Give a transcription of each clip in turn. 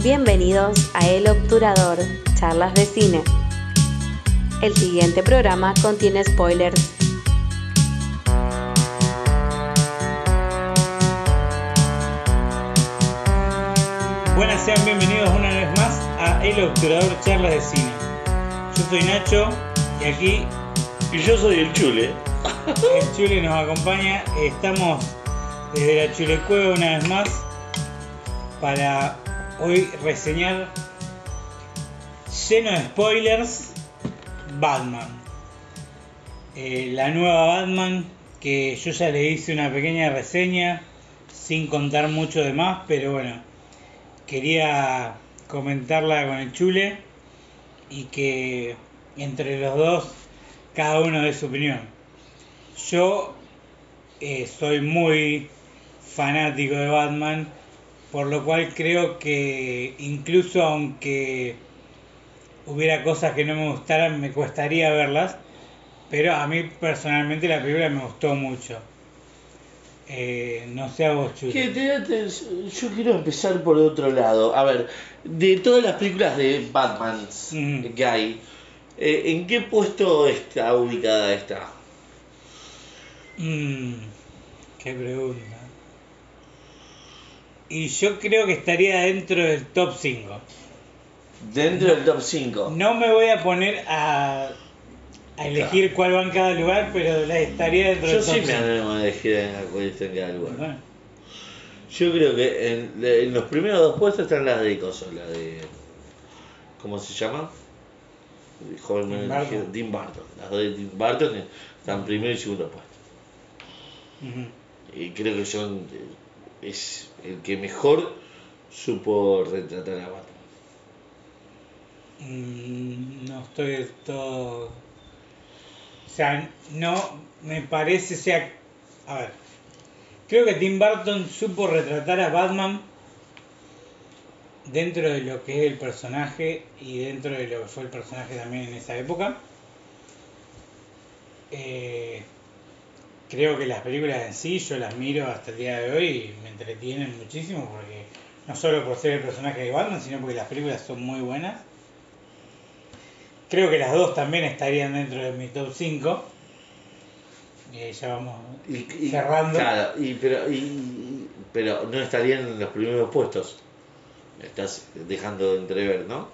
Bienvenidos a El Obturador, charlas de cine. El siguiente programa contiene spoilers. Buenas, sean bienvenidos una vez más a El Obturador Charlas de Cine. Yo soy Nacho y aquí Y yo soy el chule. el Chule nos acompaña. Estamos desde la Chule Cueva una vez más para hoy reseñar lleno de spoilers Batman. Eh, la nueva Batman que yo ya le hice una pequeña reseña sin contar mucho de más, pero bueno, quería comentarla con el Chule y que entre los dos cada uno dé su opinión. Yo eh, soy muy fanático de Batman, por lo cual creo que incluso aunque hubiera cosas que no me gustaran, me costaría verlas, pero a mí personalmente la película me gustó mucho. Eh, no sé a vos, Chule. Que te- te- yo quiero empezar por otro lado. A ver, de todas las películas de Batman que hay, eh, ¿en qué puesto está ubicada esta? Mm, qué pregunta. Y yo creo que estaría dentro del top 5. Dentro del top 5. No me voy a poner a, a elegir cuál va en cada lugar, pero la estaría dentro Yo del top sí me 5. animo a elegir en la cada lugar. Bueno, Yo creo que en, en los primeros dos puestos están las de Coso, la de. ¿Cómo se llama? Joven Tim dijeron, Tim Burton. Las dos de Tim Burton que están primero y segundo puesto. Y creo que son. Es el que mejor supo retratar a Batman. Mm, no estoy del todo. O sea, no me parece, sea, a ver, creo que Tim Burton supo retratar a Batman dentro de lo que es el personaje y dentro de lo que fue el personaje también en esa época. Eh, creo que las películas en sí yo las miro hasta el día de hoy y me entretienen muchísimo porque no solo por ser el personaje de Batman, sino porque las películas son muy buenas. Creo que las dos también estarían dentro de mi top 5. Y ahí ya vamos Y, y- cerrando. Claro, y, pero, y- pero no estarían en los primeros puestos. Me estás dejando entrever, ¿no?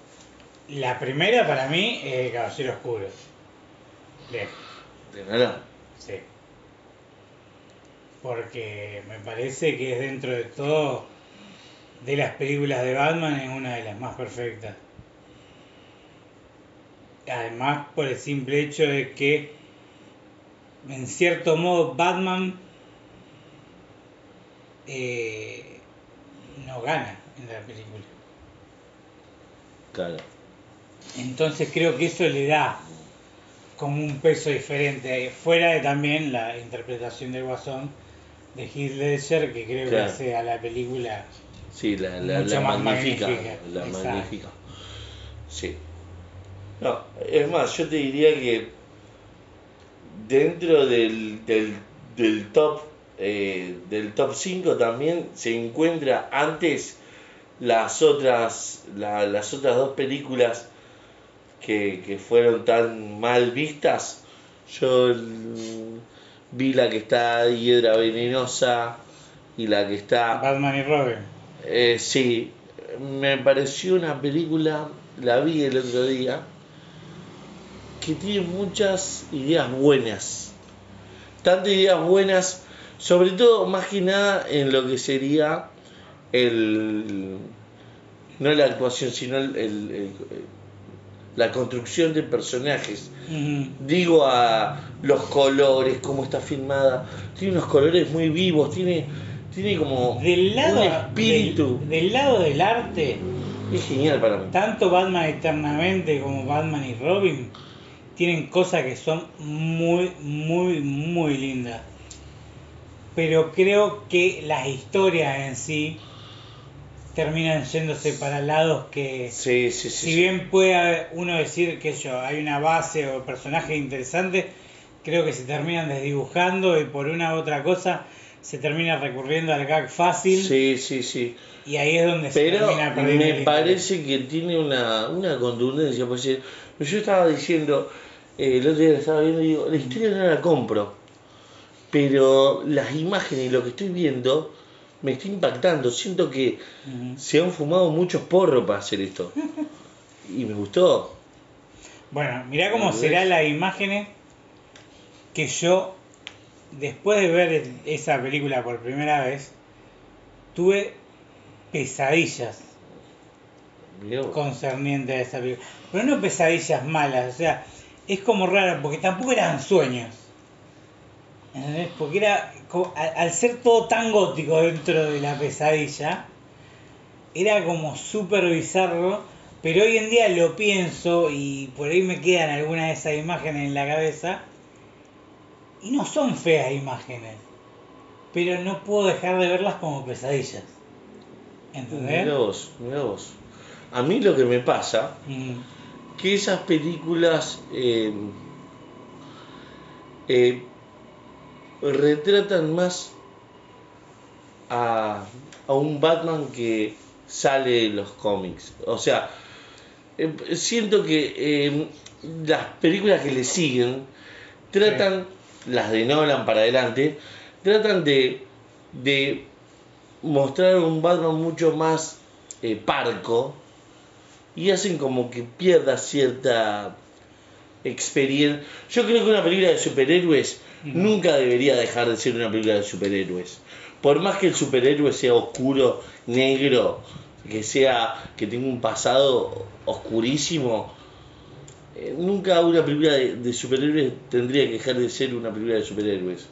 La primera para mí es Caballero Oscuro. Lejos, De nada. Porque me parece que es dentro de todo de las películas de Batman es una de las más perfectas. Además por el simple hecho de que en cierto modo Batman eh, no gana en la película. Claro. Entonces creo que eso le da como un peso diferente, fuera de también la interpretación del Guasón de Heath Ledger, que creo Claro. que hace a la película Sí, la, la, Mucho la más magnífica. magnífica, La exacto. magnífica. Sí. No, es más, yo te diría que dentro del, del, del top eh, del top 5 también se encuentra antes las otras la- las otras dos películas que, que fueron tan mal vistas. Yo vi la que está Hiedra Venenosa y la que está Batman y Robin. eh, sí, me pareció una película, la vi el otro día, que tiene muchas ideas buenas. Tantas ideas buenas, sobre todo más que nada en lo que sería el. No la actuación, sino el- el- el- la construcción de personajes. Digo a los colores, cómo está filmada. Tiene unos colores muy vivos, tiene, tiene como Del lado, un espíritu. Del, del lado del arte, Es genial para mí. tanto Batman Eternamente como Batman y Robin tienen cosas que son muy, muy, muy lindas. Pero creo que las historias en sí terminan yéndose para lados que, Sí, sí, sí. si bien puede uno decir que yo hay una base o personaje interesante, creo que se terminan desdibujando y por una u otra cosa se termina recurriendo al gag fácil Sí, sí, sí. y ahí es donde se Pero termina perdiendo me parece que tiene una, una contundencia. Porque yo estaba diciendo, eh, el otro día estaba viendo, digo, la historia no la compro. Pero las imágenes y lo que estoy viendo me está impactando. Siento que se han fumado muchos porros para hacer esto. Y me gustó. Bueno, mirá cómo ¿Ves? serán las imágenes que yo, después de ver esa película por primera vez, tuve pesadillas Mirá vos. concernientes a esa película. Pero no pesadillas malas, o sea, es como raro, porque tampoco eran sueños. ¿Entendés? Porque era, al ser todo tan gótico dentro de la pesadilla, era como súper bizarro, pero hoy en día lo pienso y por ahí me quedan algunas de esas imágenes en la cabeza, y no son feas imágenes, pero no puedo dejar de verlas como pesadillas. ¿Entendés? Mirá vos, mirá vos. A mí lo que me pasa Mm. que esas películas eh, eh, retratan más a, a un Batman que sale de los cómics. O sea, eh, siento que eh, las películas que le siguen tratan, las de Nolan para adelante, tratan de, de mostrar un Batman mucho más eh, parco y hacen como que pierda cierta experiencia. Yo creo que una película de superhéroes. Nunca debería dejar de ser una película de superhéroes. Por más que el superhéroe sea oscuro, negro, que sea que tenga un pasado oscurísimo, eh, nunca una película de, de superhéroes tendría que dejar de ser una película de superhéroes.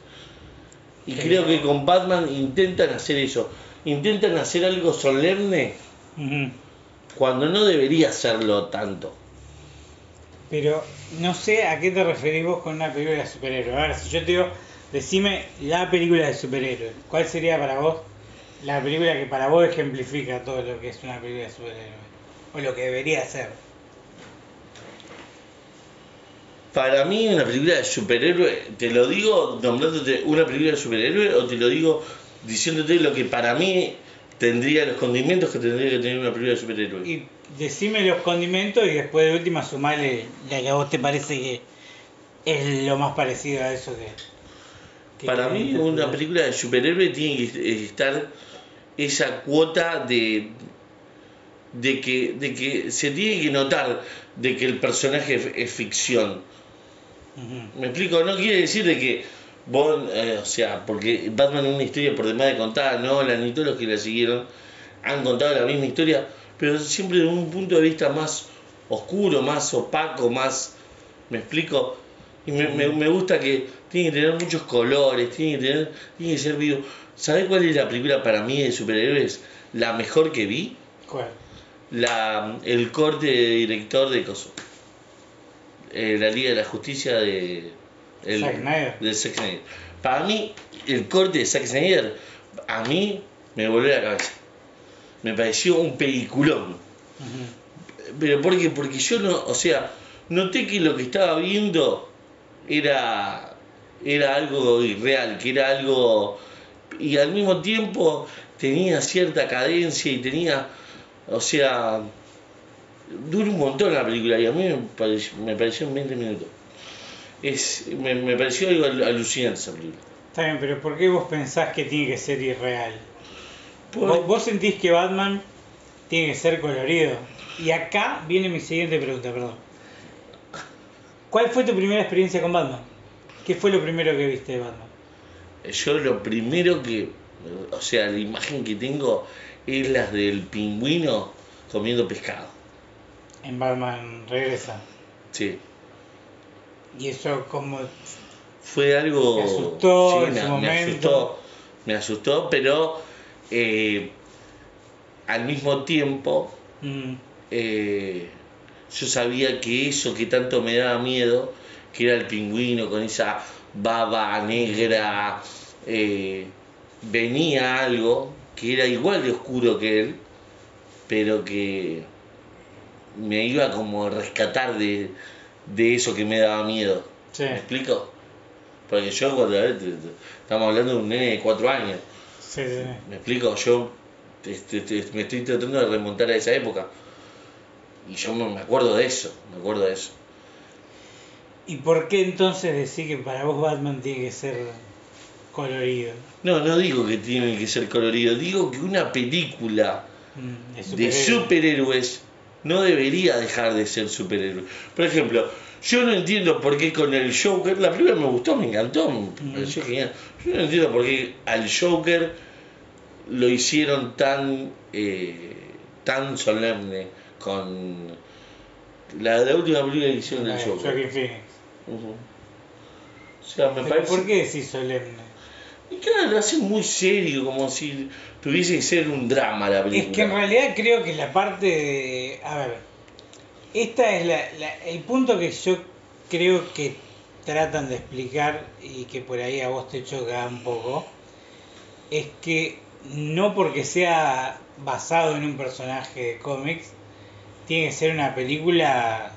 Y Sí. creo que con Batman intentan hacer eso. Intentan hacer algo solemne cuando no debería hacerlo tanto. Pero no sé a qué te referís vos con una película de superhéroes. A ver, si yo te digo, decime la película de superhéroes. ¿Cuál sería para vos la película que para vos ejemplifica todo lo que es una película de superhéroes? O lo que debería ser. Para mí una película de superhéroe, te lo digo nombrándote una película de superhéroe o te lo digo diciéndote lo que para mí tendría los condimentos que tendría que tener una película de superhéroe. Y decime los condimentos y después de última sumale la que a vos te parece que es lo más parecido a eso que... que Para mí una película de superhéroe tiene que estar esa cuota de de que, de que se tiene que notar de que el personaje es, es ficción. Me explico, no quiere decir de que vos, eh, o sea, porque Batman es una historia por demás de contada, Nolan y todos los que la siguieron han contado la misma historia, pero siempre de un punto de vista más oscuro, más opaco, más, me explico, y me, me- me gusta que tiene que tener muchos colores, tiene que tener, tiene que ser vivo. ¿Sabés cuál es la película para mí de superhéroes? La mejor que vi, ¿Cuál? la, el corte de director de Coso. Eh, la Liga de la Justicia de, el, Zack Snyder. de Zack Snyder. Para mí, el corte de Zack Snyder, a mí me volvió la cabeza. Me pareció un peliculón. ¿Pero por qué? Porque yo no, o sea, noté que lo que estaba viendo era, era algo irreal, que era algo. Y al mismo tiempo tenía cierta cadencia y tenía. O sea. Dura un montón la película y a mí me pareció, me pareció en 20 minutos. Es, me, me pareció algo al- alucinante esa película. Está bien, pero ¿por qué vos pensás que tiene que ser irreal? Por- ¿Vos, vos sentís que Batman tiene que ser colorido? Y acá viene mi siguiente pregunta, perdón. ¿Cuál fue tu primera experiencia con Batman? ¿Qué fue lo primero que viste de Batman? Yo lo primero que, o sea, la imagen que tengo es la del pingüino comiendo pescado. En Batman Regresa. Sí. Y eso como... Fue algo... ¿Te asustó sí, en me, su me momento? asustó, me asustó, pero eh, al mismo tiempo mm, eh, yo sabía que eso que tanto me daba miedo, que era el pingüino con esa baba negra, eh, venía algo que era igual de oscuro que él, pero que me iba como a rescatar de, de eso que me daba miedo. sí. ¿Me explico? Porque yo cuando estamos hablando de un nene de 4 años. Sí, sí. ¿Me explico? Yo este, este, me estoy tratando de remontar a esa época. Y yo me acuerdo de eso, me acuerdo de eso. ¿Y por qué entonces decir que para vos Batman tiene que ser colorido? No, no digo que tiene que ser colorido, digo que una película Mm, de de superhéroe. superhéroes no debería dejar de ser superhéroe. Por ejemplo, yo no entiendo por qué con el Joker, la primera me gustó, me encantó, me pareció genial. Yo no entiendo por qué al Joker lo hicieron tan eh, tan solemne con la, la última película que hicieron de Joker. Joaquin Phoenix. Ujú. O sea, me parece. ¿Por qué decís solemne? Y claro, lo hacen muy serio, como si tuviese que ser un drama la película. Es que en realidad creo que la parte de... A ver, esta es la, la- el punto que yo creo que tratan de explicar y que por ahí a vos te choca un poco, es que no porque sea basado en un personaje de cómics, tiene que ser una película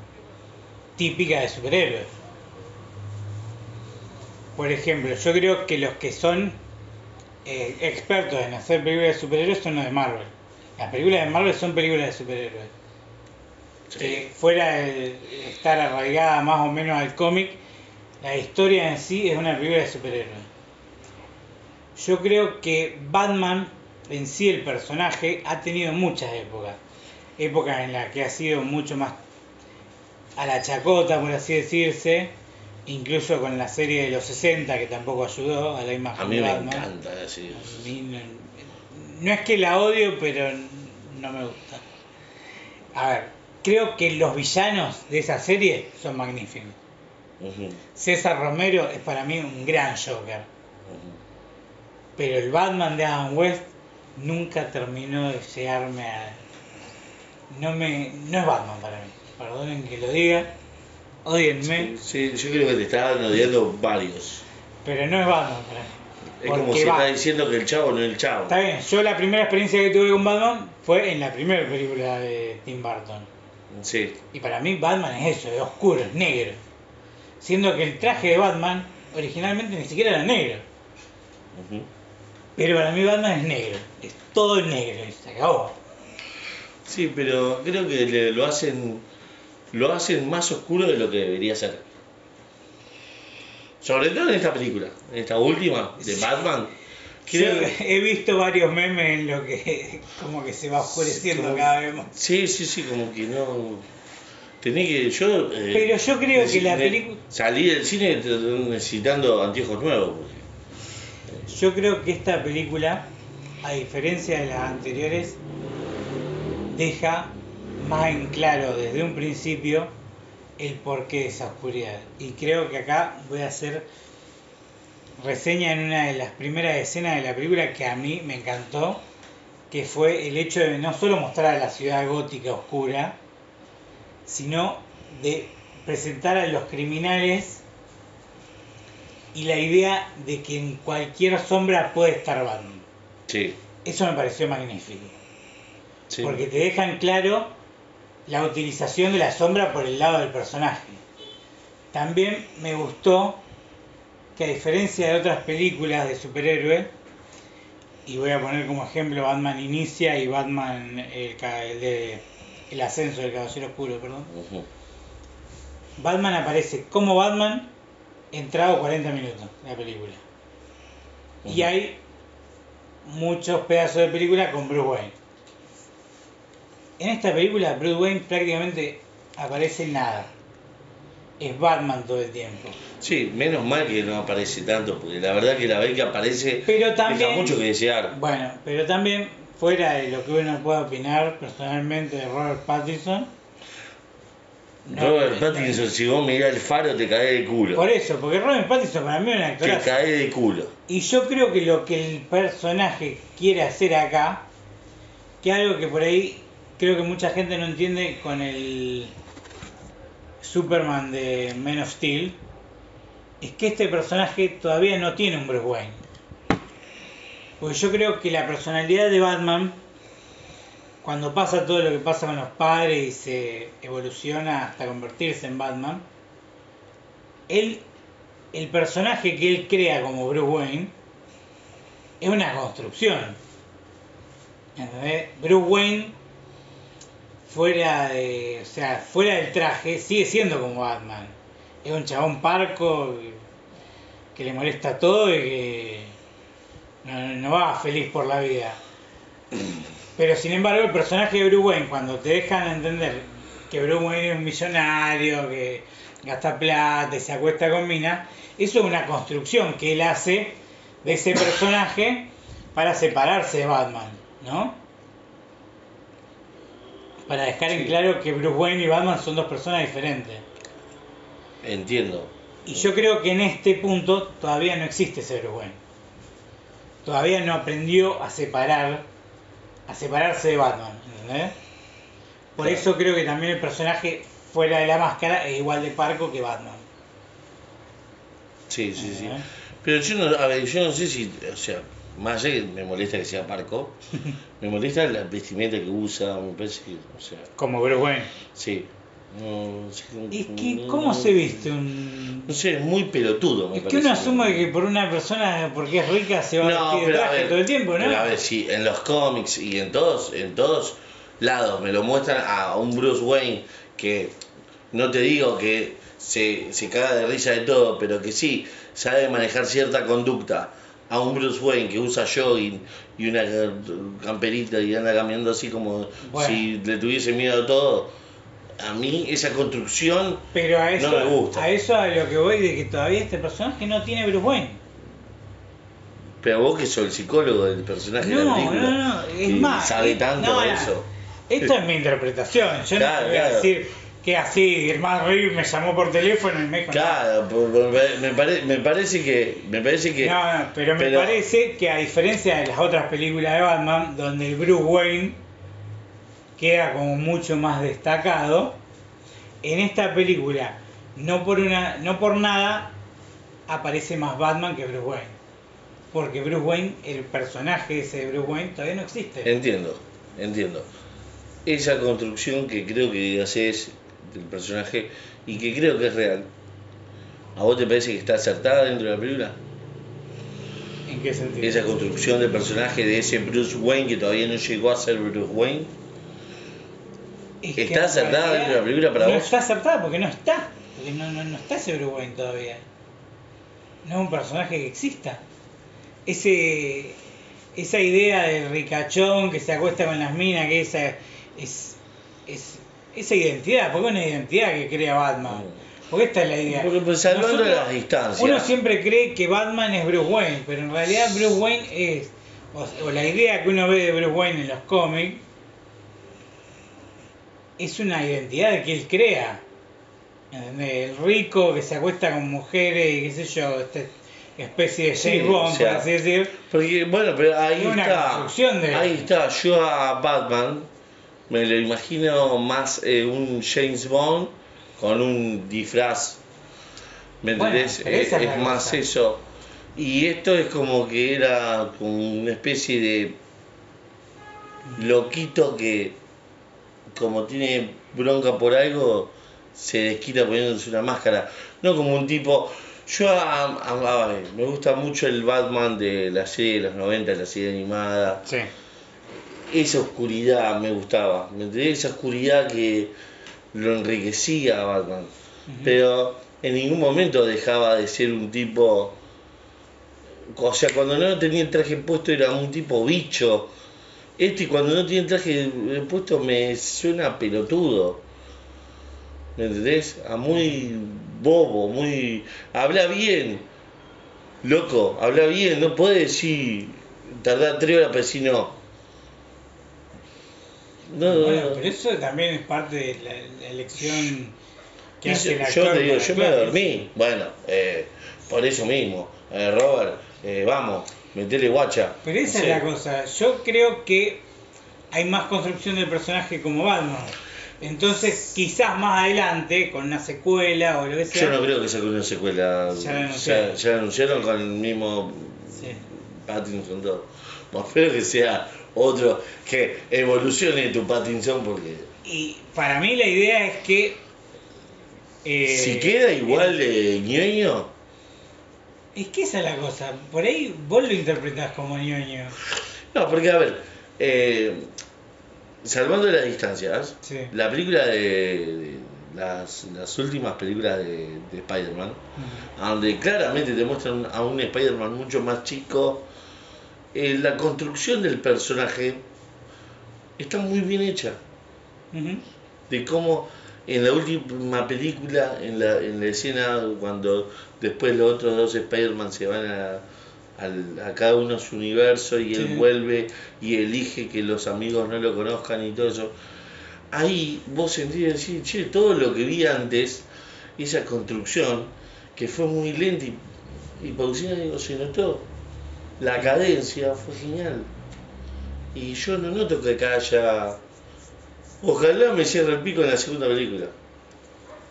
típica de superhéroes. Por ejemplo, yo creo que los que son eh, expertos en hacer películas de superhéroes son los de Marvel. Las películas de Marvel son películas de superhéroes. Sí. Que fuera de estar arraigada más o menos al cómic, la historia en sí es una película de superhéroes. Yo creo que Batman en sí, el personaje, ha tenido muchas épocas. Épocas en las que ha sido mucho más a la chacota, por así decirse, incluso con la serie de los 60 que tampoco ayudó a la imagen A mí de me Batman. encanta mí no, no es que la odio, pero no me gusta. A ver, creo que los villanos de esa serie son magníficos. César Romero es para mí un gran Joker. Pero el Batman de Adam West nunca terminó de llegarme a... No, me, no es Batman para mí, perdonen que lo diga, odienme, Sí, yo creo que te estaban odiando varios. pero no es Batman para mí. Es como si va- está diciendo que el chavo no es el chavo. Está bien, yo la primera experiencia que tuve con Batman fue en la primera película de Tim Burton. Sí, Y para mí Batman es eso, es oscuro, es negro. Siendo que el traje de Batman originalmente ni siquiera era negro. ujú. Pero para mí Batman es negro. Es todo negro se acabó. sí, pero creo que le- lo hacen lo hacen más oscuro de lo que debería ser. Sobre todo en esta película, en esta última de Batman. Yo he visto varios memes en lo que como que se va oscureciendo Como- cada vez más. Sí, sí, sí, como que no. Tenía que. Yo. eh, Pero yo creo que la película- Salí del cine necesitando anteojos nuevos. porque- Yo creo que esta película, a diferencia de las anteriores, deja más en claro desde un principio el porqué de esa oscuridad. Y creo que acá voy a hacer reseña en una de las primeras escenas de la película que a mí me encantó, que fue el hecho de no solo mostrar a la ciudad gótica oscura, sino de presentar a los criminales y la idea de que en cualquier sombra puede estar Batman. Sí, Eso me pareció magnífico, sí. porque te dejan claro la utilización de la sombra por el lado del personaje. También me gustó que a diferencia de otras películas de superhéroes, y voy a poner como ejemplo Batman Inicia y Batman el, de El ascenso del Caballero Oscuro, perdón. Batman aparece como Batman entrado 40 minutos la película. Y hay muchos pedazos de película con Bruce Wayne. En esta película Bruce Wayne prácticamente aparece nada. Es Batman todo el tiempo. Sí, menos mal que no aparece tanto, porque la verdad que la vez que aparece Pero también- deja mucho que desear. Bueno, pero también fuera de lo que uno pueda opinar personalmente de Robert Pattinson. Robert Pattinson, si vos mirás el faro, te cae de culo. Por eso, porque Robert Pattinson para mí es un Te actorazo. cae de culo. Y yo creo que lo que el personaje quiere hacer acá, que algo que por ahí creo que mucha gente no entiende con el Superman de Man of Steel, es que este personaje todavía no tiene un Bruce Wayne. Porque yo creo que la personalidad de Batman, cuando pasa todo lo que pasa con los padres y se evoluciona hasta convertirse en Batman, él el personaje que él crea como Bruce Wayne es una construcción. ¿Entendés? Bruce Wayne fuera de, o sea, fuera del traje sigue siendo como Batman. Es un chabón parco que le molesta todo y que no, no va feliz por la vida. Pero sin embargo el personaje de Bruce Wayne, cuando te dejan entender que Bruce Wayne es un millonario, que gasta plata y se acuesta con minas, eso es una construcción que él hace de ese personaje para separarse de Batman, ¿no? Para dejar en claro que Bruce Wayne y Batman son dos personas diferentes. Entiendo. Y yo creo que en este punto todavía no existe ese Bruce Wayne. Todavía no aprendió a separar, a separarse de Batman, ¿entendés? Por eso creo que también el personaje fuera de la máscara es igual de parco que Batman. Sí, sí, sí. ¿entendés? Pero yo no, a ver, yo no sé si, o sea, más allá que me molesta que sea parco, me molesta la vestimenta que usa, me parece que, o sea, Como Bruce Wayne. sí. No, Es que, no- ¿cómo se viste un...? No sé, es muy pelotudo, me Es que uno asume que por una persona, porque es rica, se va a vestir de traje ver, todo el tiempo, ¿no? pero a ver, si en los cómics y en todos, en todos lados me lo muestran a un Bruce Wayne que no te digo que se, se caga de risa de todo, pero que sí sabe manejar cierta conducta. A un Bruce Wayne que usa jogging y una camperita y anda caminando así como Bueno. si le tuviese miedo a todo. A mí esa construcción Pero a eso, No me gusta. a eso a lo que voy de que todavía este personaje no tiene Bruce Wayne. Pero vos que sos el psicólogo del personaje de la No, película. no, no, es más. Sabe es- tanto no, de no. eso. Esto es mi interpretación. Yo Claro, no te voy a claro. decir que así, Irmán Reeves me llamó por teléfono y me dijo. Claro, me, pare- me parece que. Me parece que. No, no, pero me pero- parece que a diferencia de las otras películas de Batman, donde el Bruce Wayne queda como mucho más destacado, en esta película, no por una, no por nada, aparece más Batman que Bruce Wayne. Porque Bruce Wayne, el personaje ese de Bruce Wayne, todavía no existe. Entiendo, entiendo. Esa construcción que creo que haces del personaje y que creo que es real. ¿A vos te parece que está acertada dentro de la película? ¿En qué sentido? Esa construcción del personaje de ese Bruce Wayne que todavía no llegó a ser Bruce Wayne. Es ¿Está acertada realidad la película para no vos? está acertada porque no está. Porque no, no, no está ese Bruce Wayne todavía. No es un personaje que exista. Ese, esa idea del ricachón que se acuesta con las minas, que esa es, es esa identidad, porque es una identidad que crea Batman. Porque esta es la idea. Porque, pues, salvando Nosotros- las distancias. Uno siempre cree que Batman es Bruce Wayne, pero en realidad Bruce Wayne es, o, o la idea que uno ve de Bruce Wayne en los cómics, es una identidad que él crea. El rico que se acuesta con mujeres y qué sé yo, esta especie de Sí, James Bond, o sea, por así decir. Porque, bueno, pero ahí una está. construcción de- Ahí está. Yo a Batman me lo imagino más eh, un James Bond con un disfraz. ¿Me Bueno, entendés? Eh, es más cosa. eso. Y esto es como que era como una especie de loquito que, como tiene bronca por algo, se desquita poniéndose una máscara. No como un tipo. Yo me gusta mucho el Batman de la serie de los 90, la serie animada. Sí. Esa oscuridad me gustaba. ¿Me entendés? Esa oscuridad que lo enriquecía a Batman. Pero en ningún momento dejaba de ser un tipo. O sea, cuando no tenía el traje puesto era un tipo bicho. Este cuando no tiene traje puesto me suena pelotudo. ¿Me entendés? A muy bobo, muy. Habla bien. Loco, habla bien, no puede decir. Tardar tres horas para decir no. No, Bueno, no. pero eso también es parte de la, la elección que hace el yo, actor. yo te digo, yo me dormí. Bueno, eh, por eso mismo. Eh, Robert, eh, vamos, metele guacha. Pero esa No es la cosa. Yo creo que hay más construcción del personaje como Batman. Entonces, quizás más adelante, con una secuela o lo que sea. Yo no creo que saquen una secuela. Ya la anunciaron. ya la anunciaron con el mismo Sí. Pattinson todo. Bueno, espero que sea otro, que evolucione tu Pattinson porque Y para mí la idea es que. eh, si queda igual de ñoño, Es que esa es la cosa. Por ahí vos lo interpretás como ñoño. No, porque a ver, eh, salvando las distancias, Sí. la película de, de las, las últimas películas de, de Spider-Man, donde claramente te muestran a un Spider-Man mucho más chico, eh, la construcción del personaje está muy bien hecha. De cómo en la última película, en la, en la escena cuando después los otros dos Spider-Man se van a, al- a cada uno a su universo y él Sí. vuelve y elige que los amigos no lo conozcan y todo eso, ahí vos sentís decir, che, todo lo que vi antes, esa construcción, que fue muy lenta y, y pausina, digo, se notó, la cadencia fue genial. Y yo no noto que acá haya Ojalá me cierre el pico en la segunda película,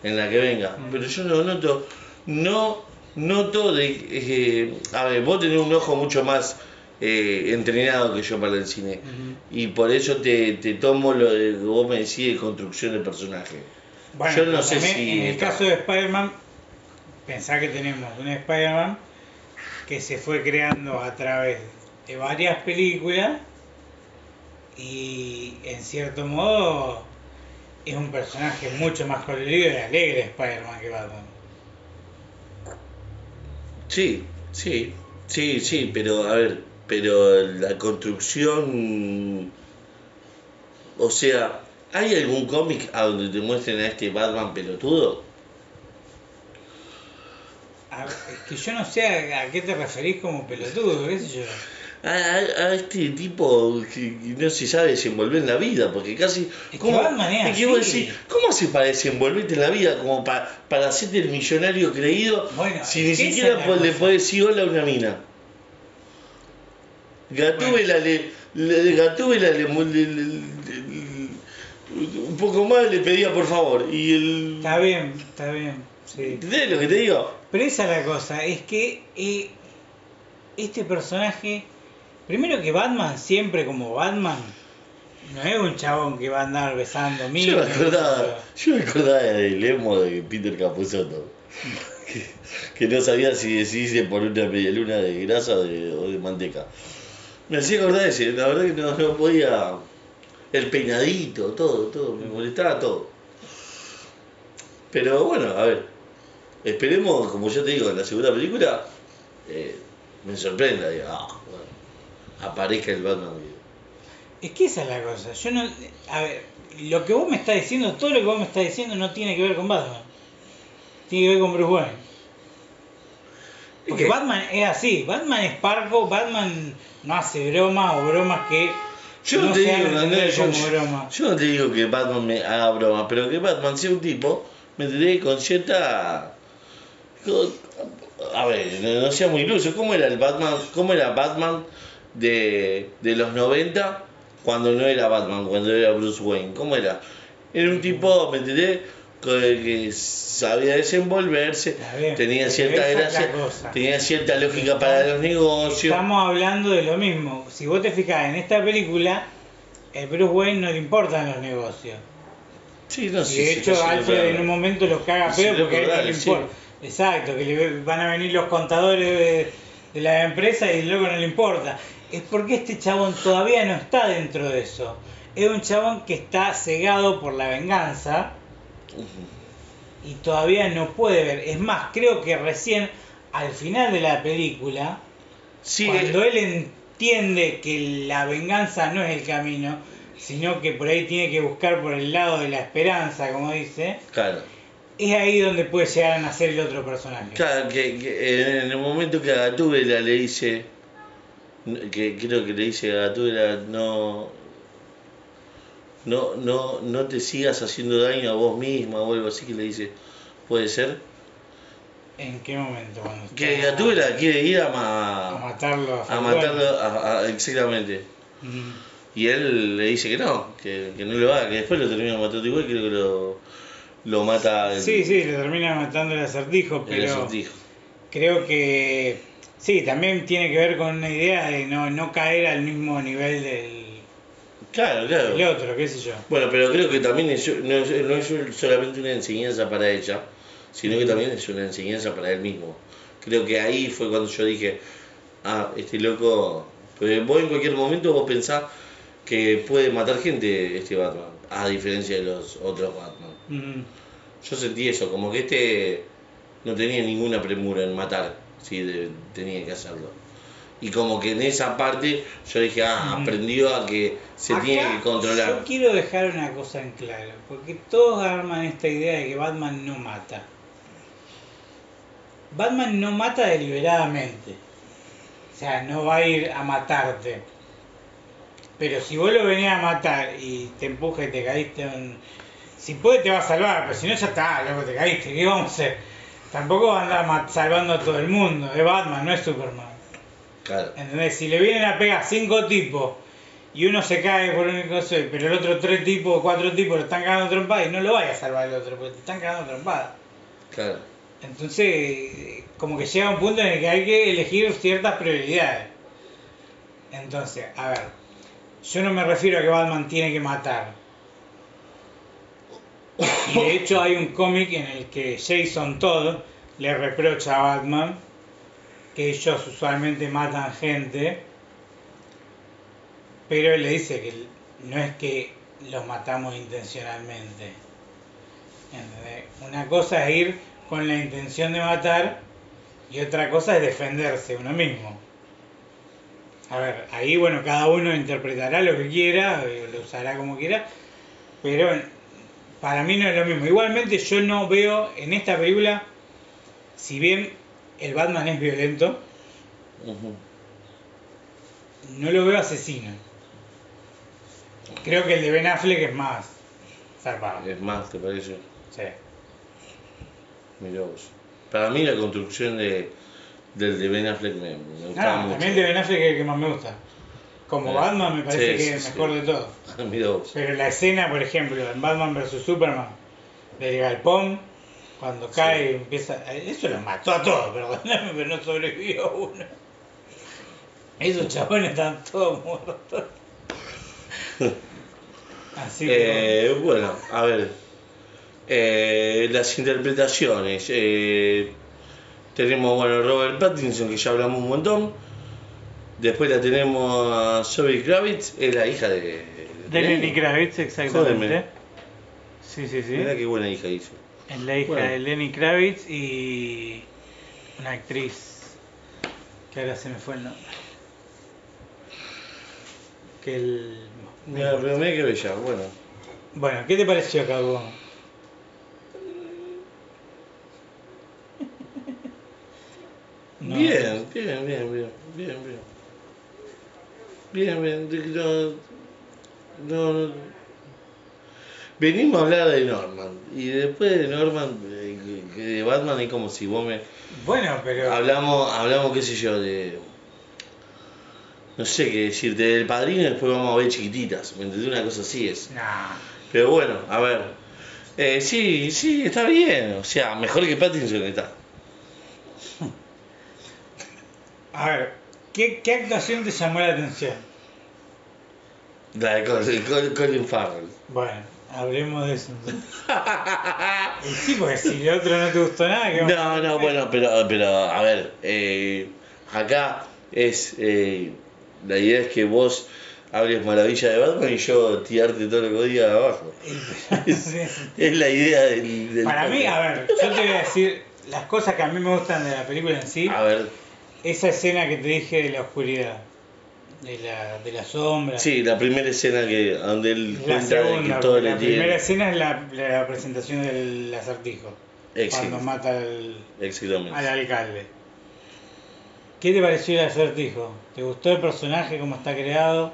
en la que venga. Mm. Pero yo no noto, no noto de. eh, a ver, vos tenés un ojo mucho más eh, entrenado que yo para el cine. Y por eso te, te tomo lo de que vos me decís de construcción de personaje. Bueno, Yo no sé si En el caso de Spider-Man, pensá que tenemos un Spider-Man que se fue creando a través de varias películas y en cierto modo es un personaje mucho más colorido y alegre Spider-Man que Batman. Sí, sí, sí, sí, pero a ver, pero la construcción. O sea, ¿hay algún cómic a donde te muestren a este Batman pelotudo? A- es que yo no sé a, a qué te referís como pelotudo, qué sé yo. A, a- a este tipo que, no se sabe desenvolver en la vida, porque casi... Es es que así. decís, ¿cómo hace para desenvolverte en la vida? Como para, para hacerte el millonario creído, Bueno, si ni siquiera es la po- le podés decir hola a una mina. Gatúbela le, le, Gatúbela le, mu- le- le- le- un poco más le pedía por favor. Y el... Está bien, está bien. Sí. ¿Entendés lo que te digo? Pero esa es la cosa, es que eh, este personaje, primero que Batman siempre como Batman, no es un chabón que va a andar besando Yo minas, me acordaba, yo me acordaba del emo de Peter Capusotto. Que, que no sabía si decirse por una medialuna de grasa o de, o de manteca. Me hacía acordar de ese, la verdad que no, no podía. El peinadito, todo, todo, me molestaba todo. Pero bueno, a ver. Esperemos, como ya te digo, en la segunda película eh, me sorprenda, diga, ah, bueno, aparezca el Batman. Es que esa es la cosa, yo no, a ver, lo que vos me estás diciendo, todo lo que vos me estás diciendo no tiene que ver con Batman, tiene que ver con Bruce Wayne. Porque que- Batman es así, Batman es parco, Batman no hace bromas o bromas que Yo no no te digo, Andrés, yo, broma. yo no te digo que Batman me haga broma, pero que Batman sea un tipo, me entendés, con cierta. con- a ver, no, no sea muy iluso. ¿Cómo era el Batman? ¿Cómo era Batman de, de los 90 cuando no era Batman, cuando era Bruce Wayne? ¿Cómo era? Era un tipo, ¿me entendés? Que, sabía desenvolverse, tenía cierta gracia, tenía cierta lógica para los negocios. Estamos hablando de lo mismo. Si vos te fijas en esta película, el Bruce Wayne no le importan los negocios. Sí, no Y de hecho, Alfred en un momento los caga loco, porque a él no le importa. Exacto, que le van a venir los contadores de, de la empresa y luego no le importa. Es porque este chabón todavía no está dentro de eso. Es un chabón que está cegado por la venganza y todavía no puede ver. Es más, creo que recién al final de la película, Sí, cuando él entiende que la venganza no es el camino, sino que por ahí tiene que buscar por el lado de la esperanza, como dice, claro. es ahí donde puede llegar a nacer el otro personaje. Claro, que, que en el momento que a Gatúbela le dice, que creo que le dice a Gatúbela, no, no, no, no te sigas haciendo daño a vos misma o algo así que le dice, puede ser, ¿En qué momento? Cuando que Gatúbela quiere ir a, a ma- matarlo. a matarlo, a- a- exactamente, y él le dice que no, que, que no lo haga, que después lo termina matando igual, creo que lo, lo mata el, Sí, sí, le termina matando el acertijo, el pero acertijo. creo que sí, también tiene que ver con una idea de no, no caer al mismo nivel del, Claro, claro. del otro, qué sé yo. Bueno, pero creo que también es, no, es, no es solamente una enseñanza para ella, sino que también es una enseñanza para él mismo. Creo que ahí fue cuando yo dije, ah, este loco, pues vos en cualquier momento vos pensás que puede matar gente este Batman, a diferencia de los otros Batman. Yo sentí eso, como que este no tenía ninguna premura en matar, si de- tenía que hacerlo. Y como que en esa parte yo dije, ah, Ujú. aprendió a que se Acá tiene que controlar. Yo quiero dejar una cosa en claro, porque todos arman esta idea de que Batman no mata. Batman no mata deliberadamente. O sea, no va a ir a matarte. Pero si vos lo venís a matar y te empuja y te caíste en... Si puede te va a salvar, pero si no ya está, luego te caíste, ¿qué vamos a hacer? Tampoco va a andar ma- salvando a todo el mundo, es Batman, no es Superman. Claro, ¿Entendés? Si le vienen a pegar cinco tipos y uno se cae por un cosa, pero el otro tres tipos, cuatro tipos lo están cagando trompadas y no lo vaya a salvar el otro, porque te están cagando trompadas. claro. Entonces, como que llega un punto en el que hay que elegir ciertas prioridades. Entonces, a ver, yo no me refiero a que Batman tiene que matar. Y de hecho hay un cómic en el que Jason Todd le reprocha a Batman que ellos usualmente matan gente, pero él le dice que no es que los matamos intencionalmente. Una cosa es ir con la intención de matar y otra cosa es defenderse uno mismo. A ver, ahí bueno, cada uno interpretará lo que quiera, eh, lo usará como quiera, pero para mí no es lo mismo. Igualmente yo no veo en esta película, si bien el Batman es violento, no lo veo asesino. Creo que el de Ben Affleck es más zarpado. Es más, ¿te parece? Sí. Mirá vos. Para mí la construcción de, del de Ben Affleck me, me gustaba Ah, mucho. también el de Ben Affleck es el que más me gusta. Como Eh, Batman me parece sí, que es sí. mejor de todo. Mirá vos. Pero la escena, por ejemplo, en Batman vs Superman, del galpón, cuando cae y empieza. Eso lo mató a todos, perdóname, pero no sobrevivió uno. Esos chabones están todos muertos. Así que. Eh, bueno, a ver. Eh, las interpretaciones. eh, tenemos, bueno, Robert Pattinson, que ya hablamos un montón. Después la tenemos a Zoe Kravitz, es la hija de. De Lenny Kravitz, exactamente. Jódeme. Sí, sí, sí. Mira qué buena hija hizo. Es la hija Bueno. de Lenny Kravitz y una actriz que ahora se me fue el nombre. Que el... Mira, pero mira qué bella, bueno. Bueno, ¿qué te pareció, Cabo? No. Bien, bien, bien, bien, bien, bien. Bien, bien, no, no. Venimos a hablar de Norman y después de Norman, de Batman es como si vos me... Bueno, pero... Hablamos, hablamos qué sé yo, de... No sé qué decirte, del padrino y después vamos a ver chiquititas, ¿me entendés? Una cosa así es. Nah. Pero bueno, a ver. Eh, sí, sí, está bien, o sea, mejor que Pattinson está. A ver, ¿qué, ¿qué actuación te llamó la atención? La de Colin, Colin- Farrell. Bueno, hablemos de eso. entonces. Y sí, porque si el otro no te gustó nada, ¿qué No, no, bueno, pero, pero a ver, eh, acá es, eh, la idea es que vos hables maravilla de Batman y yo tirarte todo lo que diga de abajo. Es, es la idea del... del Para mí, a ver, yo te voy a decir las cosas que a mí me gustan de la película en sí. A ver, Esa escena que te dije de la oscuridad, de la, de la sombra. sí, la primera escena que donde él La cuenta de segunda, que todo le la tiene... primera escena es la, la presentación del acertijo, Exacto, cuando mata al, al alcalde. ¿Qué te pareció el acertijo? ¿Te gustó el personaje, cómo está creado?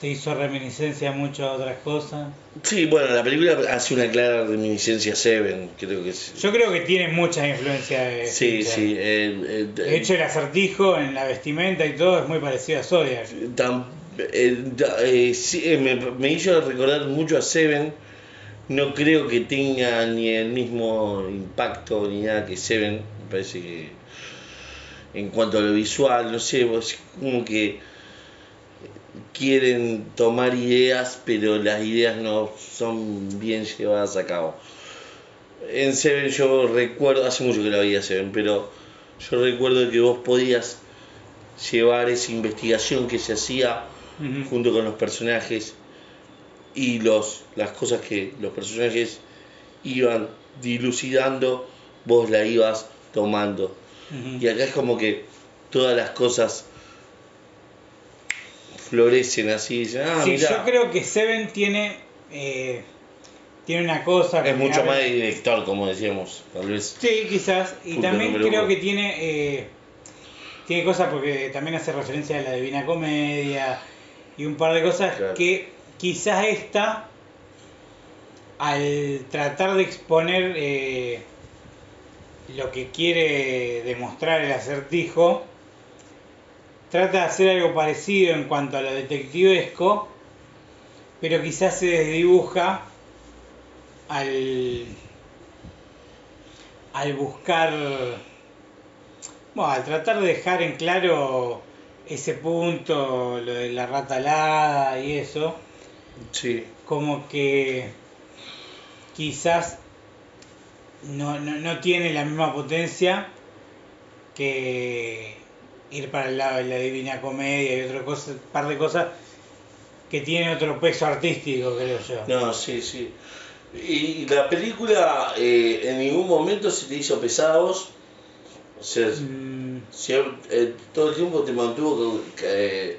¿Te hizo reminiscencia mucho a otras cosas? Sí, bueno, la película hace una clara reminiscencia a Seven, creo que es. Yo creo que tiene mucha influencia de Sí, Fincher. sí. eh, eh, De hecho, el acertijo en la vestimenta y todo es muy parecido a Zodiac. Tam- eh, sí, me, me hizo recordar mucho a Seven. No creo que tenga ni el mismo impacto ni nada que Seven. Me parece que en cuanto a lo visual, no sé, vos- como que quieren tomar ideas, pero las ideas no son bien llevadas a cabo. En Seven yo recuerdo, hace mucho que la veía Seven, pero yo recuerdo que vos podías llevar esa investigación que se hacía junto con los personajes y los, las cosas que los personajes iban dilucidando, vos la ibas tomando. Y acá es como que todas las cosas florecen así, dicen, ah, Sí, mirá, yo creo que Seven tiene eh, tiene una cosa es que mucho abre- más de director, como decíamos, tal vez. Sí, quizás. Y también creo uno. que tiene eh, tiene cosas porque también hace referencia a la Divina Comedia y un par de cosas Claro. que quizás esta al tratar de exponer eh, lo que quiere demostrar el acertijo trata de hacer algo parecido en cuanto a lo detectivesco pero quizás se desdibuja al al buscar bueno, al tratar de dejar en claro ese punto lo de la rata alada y eso Sí, como que quizás no, no, no tiene la misma potencia que ir para el lado de la Divina Comedia y otra cosa, par de cosas que tienen otro peso artístico, creo yo. no, sí, sí. Y la película eh, en ningún momento se te hizo pesada a vos. O sea, Mm, eh, todo el tiempo te mantuvo eh,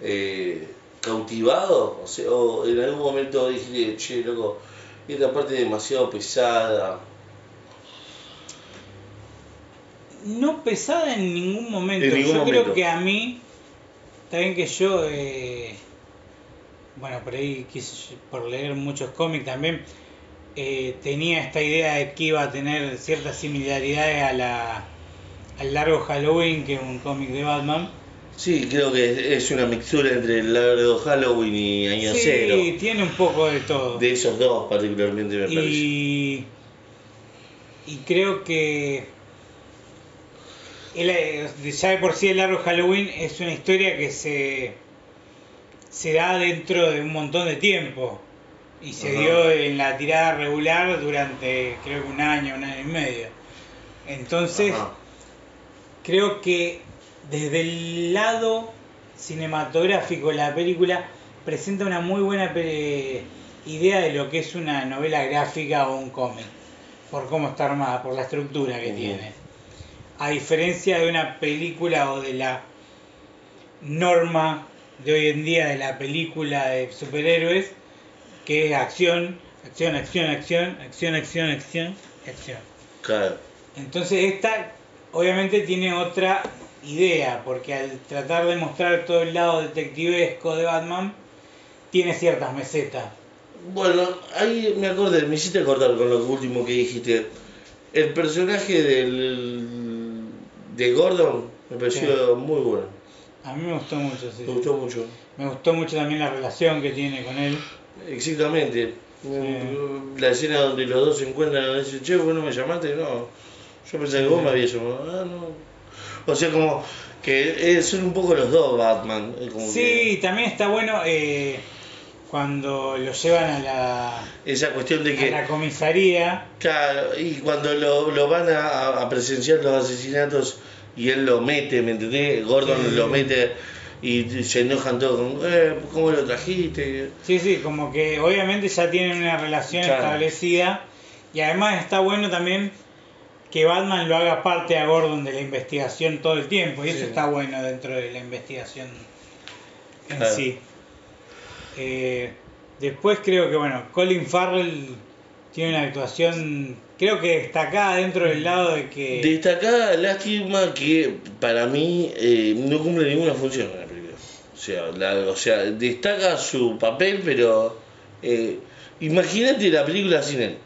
eh, cautivado. O, sea, o en algún momento dijiste, che, loco, esta parte es demasiado pesada. No pesada en ningún momento. En ningún yo momento. creo que a mí, está bien que yo, eh, bueno, por ahí quise, por leer muchos cómics también, eh, tenía esta idea de que iba a tener ciertas similaridades a la, al largo Halloween, que es un cómic de Batman. Sí, creo que es una mixtura entre el largo Halloween y Año sí, Cero. tiene un poco de todo. De esos dos particularmente me parece. y, y creo que el, eh, ya de por sí el largo Halloween es una historia que se, se da dentro de un montón de tiempo y se Ajá. dio en la tirada regular durante creo que un año, un año y medio. Entonces Ajá. creo que desde el lado cinematográfico la película presenta una muy buena pe- idea de lo que es una novela gráfica o un cómic, por cómo está armada, por la estructura que tiene. A diferencia de una película o de la norma de hoy en día de la película de superhéroes, que es acción, acción, acción, acción, acción, acción, acción, acción. Claro. Entonces esta obviamente tiene otra idea, porque al tratar de mostrar todo el lado detectivesco de Batman, tiene ciertas mesetas. Bueno, ahí me acordé, me hiciste acordar con lo último que dijiste. El personaje del de Gordon me pareció muy bueno. A mí me gustó mucho, sí. Me gustó mucho. Me gustó mucho también la relación que tiene con él. Exactamente. La escena donde los dos se encuentran y dicen, che, vos no me llamaste, no. Yo pensé que vos me habías llamado. Ah, no. O sea, como que eh, son un poco los dos Batman. eh, como Sí, que también está bueno eh, cuando lo llevan a la, esa cuestión de a que. la comisaría. Claro, y cuando lo, lo van a, a presenciar los asesinatos y él lo mete, ¿me entendés? Gordon Sí. lo mete y se enojan todos con, eh, ¿cómo lo trajiste? Sí, sí, como que obviamente ya tienen una relación Claro. establecida y además está bueno también que Batman lo haga parte a Gordon de la investigación todo el tiempo y eso está bueno dentro de la investigación en Claro. sí. Eh, después creo que bueno, Colin Farrell tiene una actuación creo que destacada dentro del lado de que Destacada lástima que para mí eh, no cumple ninguna función en la película. O sea, la- o sea destaca su papel, pero eh, imagínate la película sin él.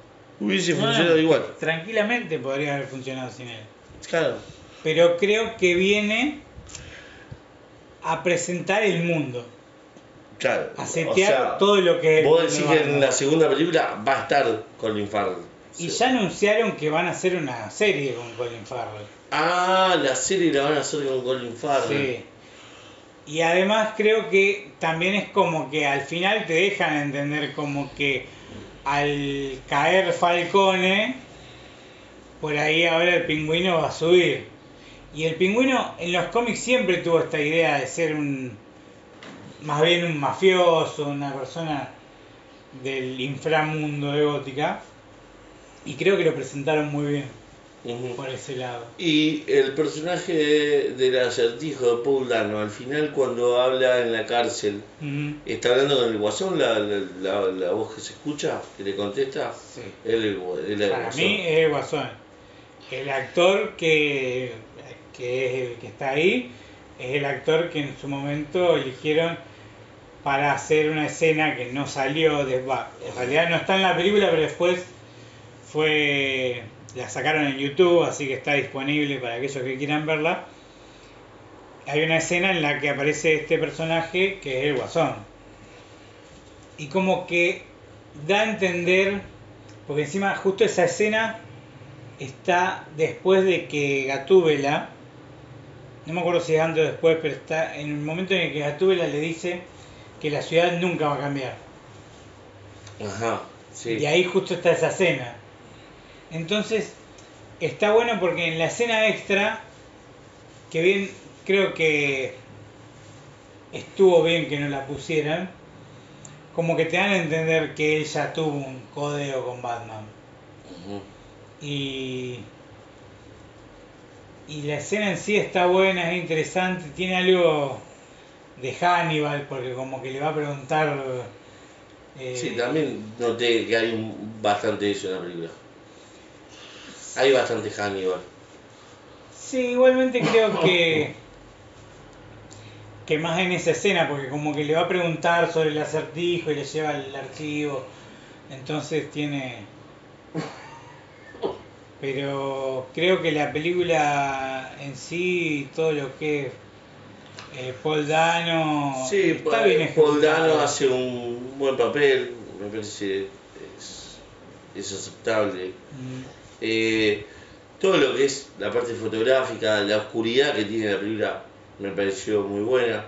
Hubiese Bueno, funcionado igual. tranquilamente podría haber funcionado sin él. Claro. pero creo que viene a presentar el mundo, Claro. a O setear sea, todo lo que Vos decís de que en la segunda película va a estar Colin Farrell. Y Sí. ya anunciaron que van a hacer una serie con Colin Farrell. Ah, la serie la van a hacer con Colin Farrell. Sí. Y además creo que también es como que al final te dejan entender como que al caer Falcone, por ahí ahora el pingüino va a subir. Y el pingüino en los cómics siempre tuvo esta idea de ser un, más bien un mafioso, una persona del inframundo de Gótica. Y creo que lo presentaron muy bien por ese lado. Y el personaje de- del acertijo de Paul Dano, al final cuando habla en la cárcel, está hablando con el guasón, la, la, la- la voz que se escucha, que le contesta, Sí. él, el gu- él el Para guasón. mí es el Guasón. El actor que, que es el que está ahí es el actor que en su momento eligieron para hacer una escena que no salió de en realidad no está en la película pero después fue la sacaron en YouTube así que está disponible para aquellos que quieran verla. Hay una escena en la que aparece este personaje que es el guasón. Y como que da a entender porque encima justo esa escena está después de que Gatúbela, no me acuerdo si es antes o después, pero está en el momento en el que Gatúbela le dice que la ciudad nunca va a cambiar. Ajá, sí. Y ahí justo está esa escena. Entonces, está bueno porque en la escena extra, que bien, creo que estuvo bien que no la pusieran, como que te dan a entender que él ya tuvo un codeo con Batman. Y, y la escena en sí está buena, es interesante, tiene algo de Hannibal, porque como que le va a preguntar... eh, Sí, también noté que hay un- bastante eso en la película. Hay bastante Hannibal. Sí, igualmente creo que que más en esa escena, porque como que le va a preguntar sobre el acertijo y le lleva el archivo, entonces tiene... Pero creo que la película en sí, todo lo que es eh, Paul Dano, Sí, está pa- bien Paul Dano hace un buen papel, me parece es, es aceptable. Mm, Eh, todo lo que es la parte fotográfica, la oscuridad que tiene la película me pareció muy buena.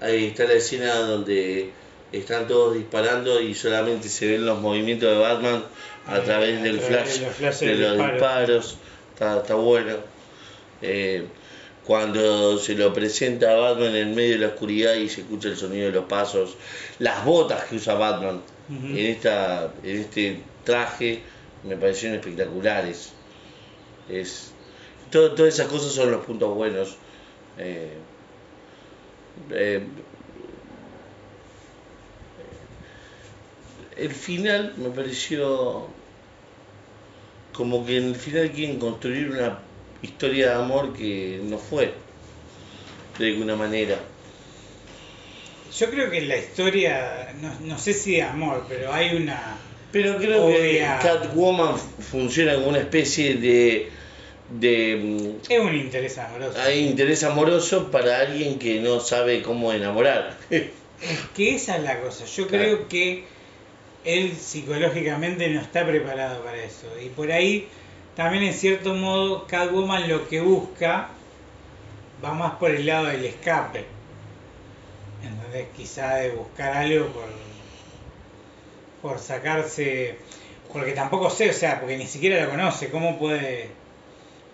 Ahí está la escena donde están todos disparando y solamente se ven los movimientos de Batman a Eh, través del través flash de los disparo. disparos. Está, está bueno. Eh, cuando se lo presenta a Batman en medio de la oscuridad y se escucha el sonido de los pasos, las botas que usa Batman en, esta, en este traje me parecieron espectaculares. Es, todo- todas esas cosas son los puntos buenos. Eh, eh, el final me pareció como que en el final quieren construir una historia de amor que no fue de alguna manera. Yo creo que la historia, no, no sé si de amor, pero hay una... Pero creo que. Catwoman funciona como una especie de, de mm, Es un interés amoroso. hay interés amoroso para alguien que no sabe cómo enamorar. Es que esa es la cosa. Yo Claro. creo que él psicológicamente no está preparado para eso. Y por ahí también en cierto modo Catwoman lo que busca va más por el lado del escape. Entonces quizá de buscar algo por, por sacarse... Porque tampoco sé, o sea, porque ni siquiera lo conoce. ¿Cómo puede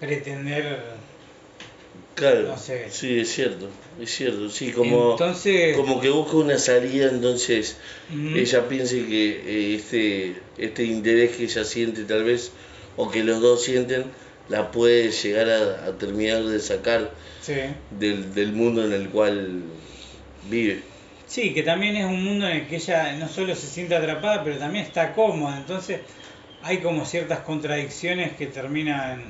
pretender... Claro, No sé. sí, es cierto, es cierto, sí, como, Entonces... como que busca una salida, entonces ella piense que eh, este, este interés que ella siente tal vez, o que los dos sienten, la puede llegar a, a terminar de sacar Sí. del, del mundo en el cual vive. Sí, que también es un mundo en el que ella no solo se siente atrapada, pero también está cómoda. Entonces hay como ciertas contradicciones que terminan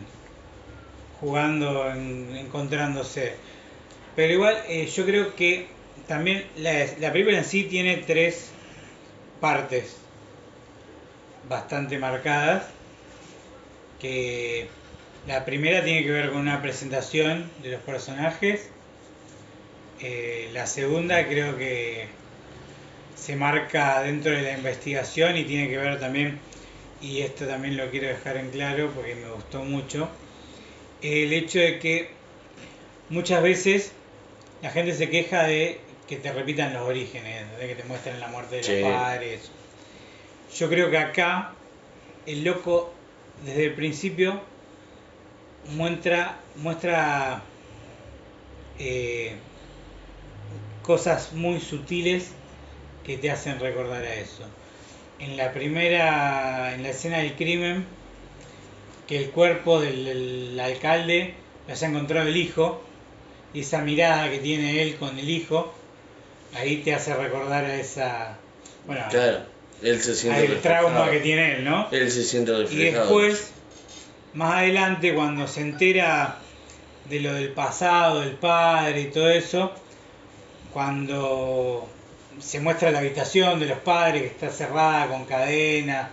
jugando, en- encontrándose. Pero igual eh, yo creo que también la, la película en sí tiene tres partes bastante marcadas. Que la primera tiene que ver con una presentación de los personajes. Eh, la segunda creo que se marca dentro de la investigación y tiene que ver también, y esto también lo quiero dejar en claro porque me gustó mucho, el hecho de que muchas veces la gente se queja de que te repitan los orígenes, de que te muestren la muerte de Sí. los padres. yo creo que acá el loco desde el principio muestra, muestra eh, cosas muy sutiles que te hacen recordar a eso. En la primera, en la escena del crimen, que el cuerpo del, alcalde lo haya encontrado el hijo, y esa mirada que tiene él con el hijo, ahí te hace recordar a esa, bueno, Claro, él se siente al trauma reflejado. que tiene él, ¿no? Él se siente Y reflejado. después, más adelante, cuando se entera de lo del pasado, del padre y todo eso, cuando se muestra la habitación de los padres que está cerrada con cadena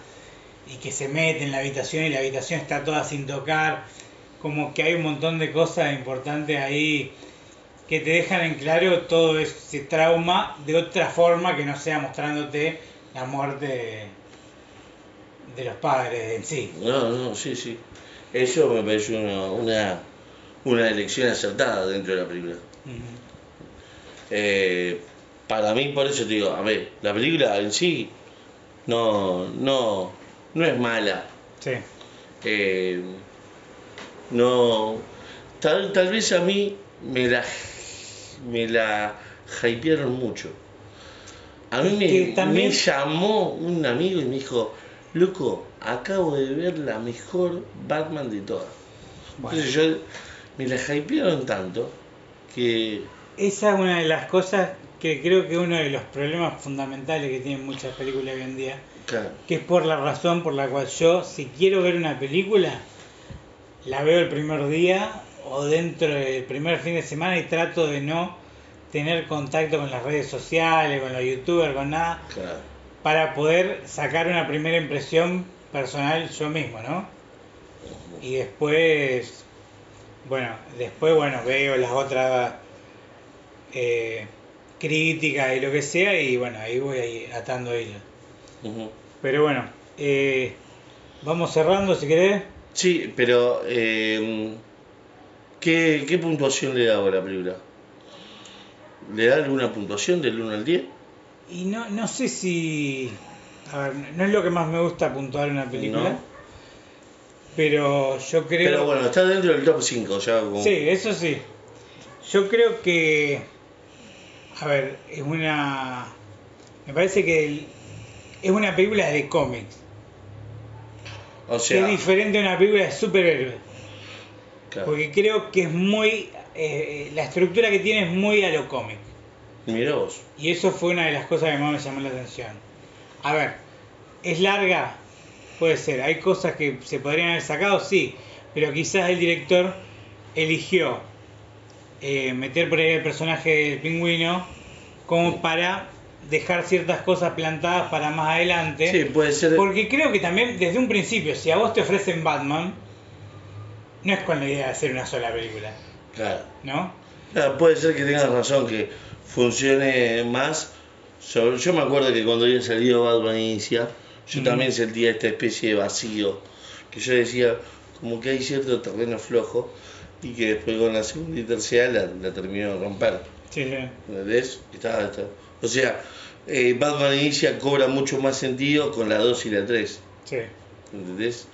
y que se mete en la habitación y la habitación está toda sin tocar, como que hay un montón de cosas importantes ahí que te dejan en claro todo ese trauma de otra forma que no sea mostrándote la muerte de, de los padres en sí. No, no, sí, sí. Eso me parece una, una, una elección acertada dentro de la película. Eh, para mí, por eso te digo, a ver, la película en sí no, no, no es mala. Sí. Eh, no, tal, tal vez a mí me la, me la hypearon mucho. A mí me, también- me llamó un amigo y me dijo, loco, acabo de ver la mejor Batman de todas. Bueno. Entonces yo me la hypearon tanto que Esa es una de las cosas que creo que uno de los problemas fundamentales que tienen muchas películas hoy en día, claro, que es por la razón por la cual yo, si quiero ver una película, la veo el primer día o dentro del primer fin de semana y trato de no tener contacto con las redes sociales, con los youtubers, con nada, claro. para poder sacar una primera impresión personal yo mismo, ¿no? Y después, bueno, después, bueno, veo las otras eh, críticas y lo que sea, y bueno, ahí voy ahí atando hilos. Pero bueno, eh, vamos cerrando si querés. Sí, pero eh, ¿qué, ¿qué puntuación le da a la película? ¿Le da alguna puntuación del 1 al 10? Y no, no sé si. A ver, no es lo que más me gusta puntuar una película. No. Pero yo creo. Pero bueno, está dentro del top 5 ya. Como... Sí, eso sí. Yo creo que. A ver, es una. Me parece que el- es una película de cómics. o que sea, es diferente a una película de superhéroes. claro. Porque creo que es muy. eh, la estructura que tiene es muy a lo cómic. Mirá vos. Y eso fue una de las cosas que más me llamó la atención. A ver, ¿es larga? Puede ser. ¿Hay cosas que se podrían haber sacado? Sí. Pero quizás el director eligió eh, meter por ahí el personaje del pingüino como para dejar ciertas cosas plantadas para más adelante. Sí, puede ser. Porque creo que también desde un principio, si a vos te ofrecen Batman, no es con la idea de hacer una sola película, Claro. ¿no? Claro, puede ser que tengas razón, que funcione más. Sobre- yo me acuerdo que cuando había salido Batman Inicia, yo también sentía esta especie de vacío. Que yo decía, como que hay cierto terreno flojo, y que después con la segunda y tercera la, la terminó de romper. Sí, sí. ¿Entendés? Está- está- O sea, eh, Batman Inicia cobra mucho más sentido con la 2 y la 3. sí. ¿Entendés?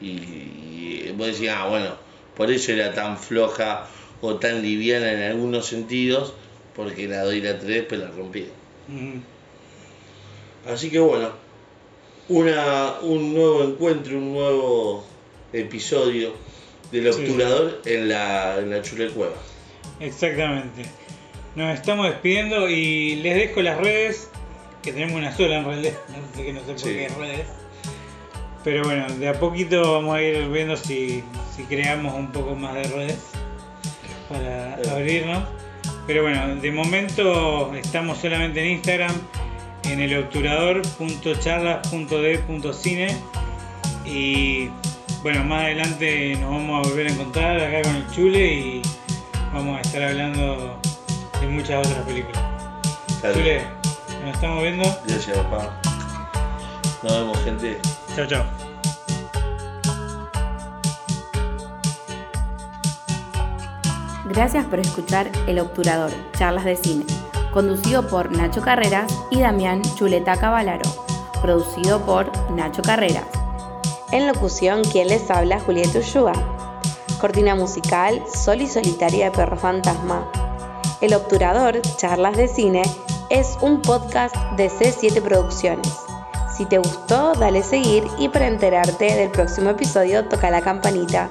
Y, y vos decís, ah, bueno, por eso era tan floja o tan liviana en algunos sentidos, porque la 2 y la 3 pues la. Ujú. Así que bueno, una, un nuevo encuentro, un nuevo episodio del Sí. obturador en la, en la Chule Cueva. Exactamente. Nos estamos despidiendo y les dejo las redes, que tenemos una sola en realidad, no sé, que no sé por Sí. qué redes. Pero bueno, de a poquito vamos a ir viendo si, si creamos un poco más de redes para abrirnos. Pero bueno, de momento estamos solamente en Instagram, en el obturador.charlas.d.cine y bueno, más adelante nos vamos a volver a encontrar acá con el Chule y vamos a estar hablando de muchas otras películas. Claro. Chule, nos estamos viendo. Gracias, papá. Nos vemos, gente. Chao, chao. Gracias por escuchar El Obturador, charlas de cine, conducido por Nacho Carreras y Damián Chuleta Cavalaro. producido por Nacho Carreras. En locución, quien les habla, Julieta Ushua. Cortina musical, Sol y Solitaria de Perro Fantasma. El Obturador, Charlas de Cine, es un podcast de C7 Producciones. Si te gustó, dale seguir y para enterarte del próximo episodio toca la campanita.